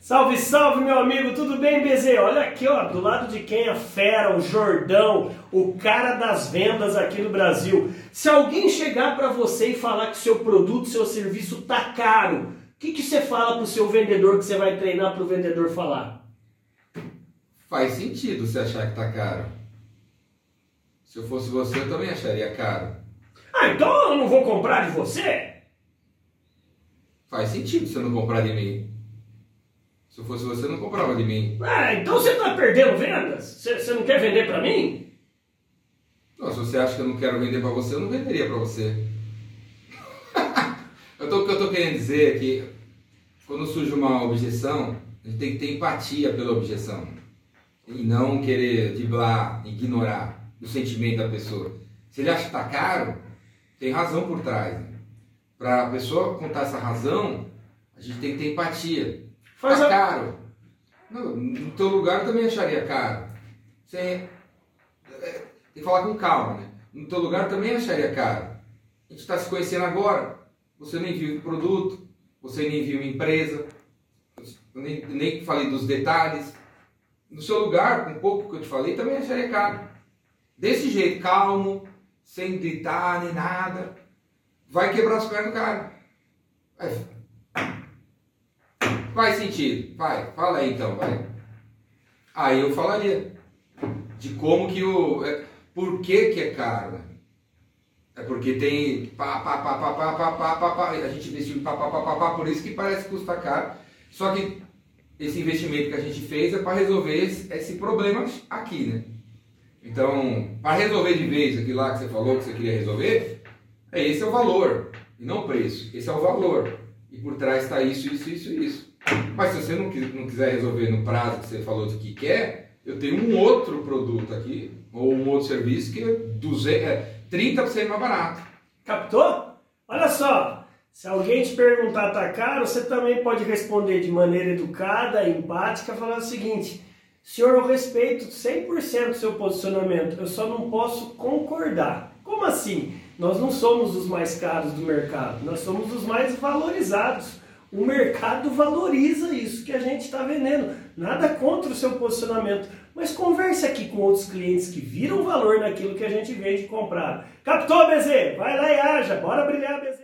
Salve, salve, meu amigo, tudo bem, BZ? Olha aqui, ó, do lado de quem é a fera, o Jordão, o cara das vendas aqui no Brasil. Se alguém chegar para você e falar que seu produto, seu serviço tá caro, o que, que você fala pro seu vendedor que você vai treinar pro vendedor falar? Faz sentido você achar que tá caro. Se eu fosse você, eu também acharia caro. Ah, então eu não vou comprar de você? Faz sentido você não comprar de mim. Se eu fosse você, não comprava de mim. Ah, então você tá perdendo vendas? Você, você não quer vender para mim? Não, se você acha que eu não quero vender para você, eu não venderia para você. eu tô, o que eu tô querendo dizer é que quando surge uma objeção, a gente tem que ter empatia pela objeção. E não querer driblar, ignorar o sentimento da pessoa. Se ele acha que está caro, tem razão por trás. Para a pessoa contar essa razão, a gente tem que ter empatia. Faz tá a... caro. No, no teu lugar eu também acharia caro. Você é, tem que falar com calma, né? No teu lugar eu também acharia caro. A gente está se conhecendo agora. Você nem viu o produto, você nem viu uma empresa, eu nem, nem falei dos detalhes. No seu lugar, com um pouco que eu te falei, também acharia caro. Desse jeito, calmo, sem gritar nem nada, vai quebrar os pés do cara. Faz sentido. Vai, fala aí então, vai. Aí eu falaria de como que o. É, por que, que é caro? Né? É porque tem pá, pá, pá, pá, pá, pá, pá, pá, pá, a gente investiu em pá, pá, pá, pá, pá, por isso que parece que custa caro. Só que esse investimento que a gente fez é para resolver esse, esse problema aqui, né? Então, para resolver de vez aquilo lá que você falou que você queria resolver, é esse é o valor, e não o preço. Esse é o valor. E por trás está isso, isso, isso, isso. Mas se você não, não quiser resolver no prazo que você falou de que quer, eu tenho um outro produto aqui, ou um outro serviço que é, 200, é 30% mais barato. Captou? Olha só, se alguém te perguntar tá caro, você também pode responder de maneira educada, empática, falando o seguinte: Senhor, eu respeito 100% o seu posicionamento, eu só não posso concordar. Como assim? Nós não somos os mais caros do mercado, nós somos os mais valorizados. O mercado valoriza isso que a gente está vendendo. Nada contra o seu posicionamento. Mas converse aqui com outros clientes que viram valor naquilo que a gente vende e compraram. Captou, BZ? Vai lá e haja. Bora brilhar, BZ.